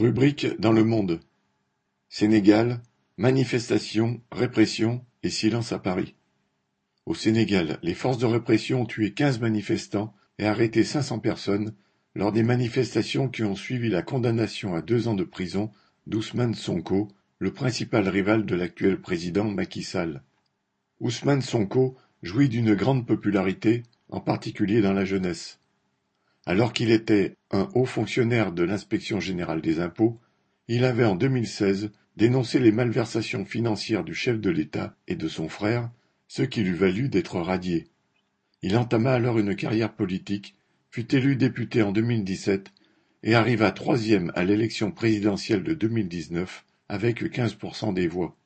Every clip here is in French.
Rubrique dans Le Monde Sénégal, manifestations, répression et silence à Paris. Au Sénégal, les forces de répression ont tué quinze manifestants et arrêté cinq cents personnes lors des manifestations qui ont suivi la condamnation à deux ans de prison d'Ousmane Sonko, le principal rival de l'actuel président Macky Sall. Ousmane Sonko jouit d'une grande popularité, en particulier dans la jeunesse. Alors qu'il était un haut fonctionnaire de l'inspection générale des impôts, il avait en 2016 dénoncé les malversations financières du chef de l'État et de son frère, ce qui lui valut d'être radié. Il entama alors une carrière politique, fut élu député en 2017 et arriva troisième à l'élection présidentielle de 2019 avec 15% des voix.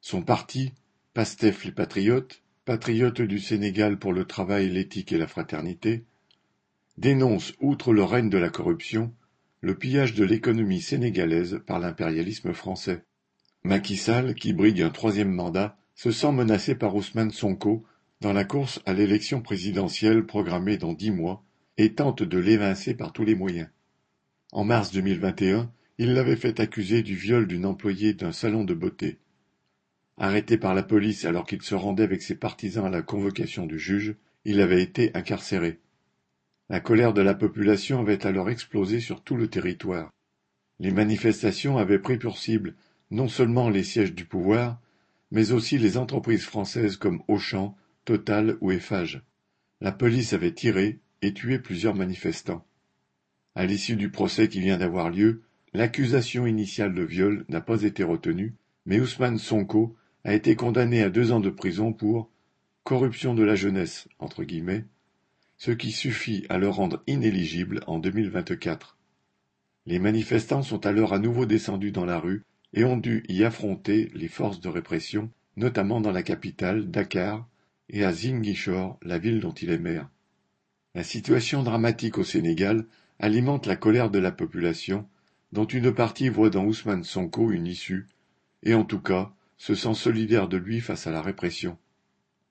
Son parti, Pastef les Patriotes, Patriotes du Sénégal pour le travail, l'éthique et la fraternité, dénonce, outre le règne de la corruption, le pillage de l'économie sénégalaise par l'impérialisme français. Macky Sall, qui brigue un troisième mandat, se sent menacé par Ousmane Sonko dans la course à l'élection présidentielle programmée dans dix mois et tente de l'évincer par tous les moyens. En mars 2021, il l'avait fait accuser du viol d'une employée d'un salon de beauté. Arrêté par la police alors qu'il se rendait avec ses partisans à la convocation du juge, il avait été incarcéré. La colère de la population avait alors explosé sur tout le territoire. Les manifestations avaient pris pour cible non seulement les sièges du pouvoir, mais aussi les entreprises françaises comme Auchan, Total ou Eiffage. La police avait tiré et tué plusieurs manifestants. À l'issue du procès qui vient d'avoir lieu, l'accusation initiale de viol n'a pas été retenue, mais Ousmane Sonko a été condamné à deux ans de prison pour corruption de la jeunesse, entre guillemets, ce qui suffit à le rendre inéligible en 2024. Les manifestants sont alors à nouveau descendus dans la rue et ont dû y affronter les forces de répression, notamment dans la capitale, Dakar, et à Ziguinchor, la ville dont il est maire. La situation dramatique au Sénégal alimente la colère de la population, dont une partie voit dans Ousmane Sonko une issue, et en tout cas se sent solidaire de lui face à la répression.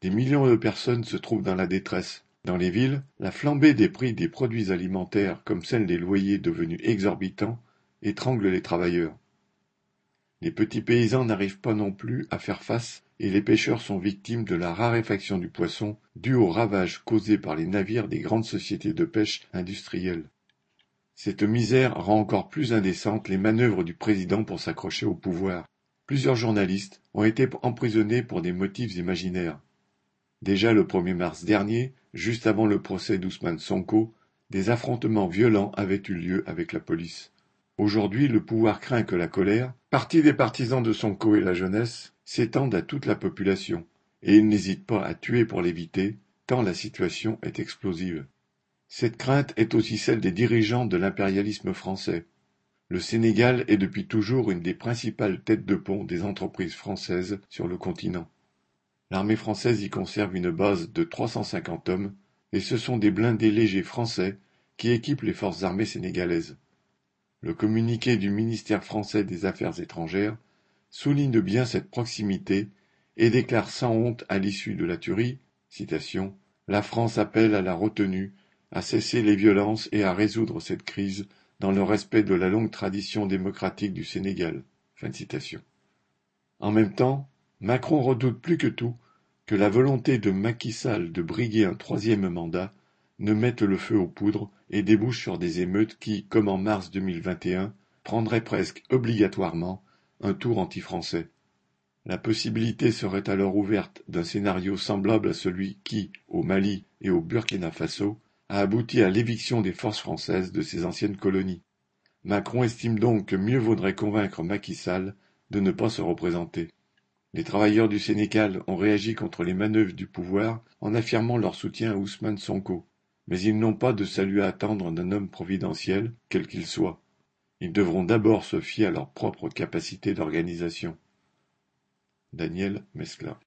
Des millions de personnes se trouvent dans la détresse, dans les villes, la flambée des prix des produits alimentaires comme celle des loyers devenus exorbitants étrangle les travailleurs. Les petits paysans n'arrivent pas non plus à faire face et les pêcheurs sont victimes de la raréfaction du poisson due aux ravages causés par les navires des grandes sociétés de pêche industrielles. Cette misère rend encore plus indécentes les manœuvres du président pour s'accrocher au pouvoir. Plusieurs journalistes ont été emprisonnés pour des motifs imaginaires. Déjà le 1er mars dernier, juste avant le procès d'Ousmane Sonko, des affrontements violents avaient eu lieu avec la police. Aujourd'hui, le pouvoir craint que la colère, partie des partisans de Sonko et la jeunesse, s'étende à toute la population, et il n'hésite pas à tuer pour l'éviter, tant la situation est explosive. Cette crainte est aussi celle des dirigeants de l'impérialisme français. Le Sénégal est depuis toujours une des principales têtes de pont des entreprises françaises sur le continent. L'armée française y conserve une base de 350 hommes, et ce sont des blindés légers français qui équipent les forces armées sénégalaises. Le communiqué du ministère français des Affaires étrangères souligne bien cette proximité et déclare sans honte à l'issue de la tuerie La France appelle à la retenue, à cesser les violences et à résoudre cette crise dans le respect de la longue tradition démocratique du Sénégal. En même temps, Macron redoute plus que tout que la volonté de Macky Sall de briguer un troisième mandat ne mette le feu aux poudres et débouche sur des émeutes qui, comme en mars 2021, prendraient presque obligatoirement un tour anti-français. La possibilité serait alors ouverte d'un scénario semblable à celui qui, au Mali et au Burkina Faso, a abouti à l'éviction des forces françaises de ses anciennes colonies. Macron estime donc que mieux vaudrait convaincre Macky Sall de ne pas se représenter. Les travailleurs du Sénégal ont réagi contre les manœuvres du pouvoir en affirmant leur soutien à Ousmane Sonko. Mais ils n'ont pas de salut à attendre d'un homme providentiel, quel qu'il soit. Ils devront d'abord se fier à leur propre capacité d'organisation. Daniel Mescla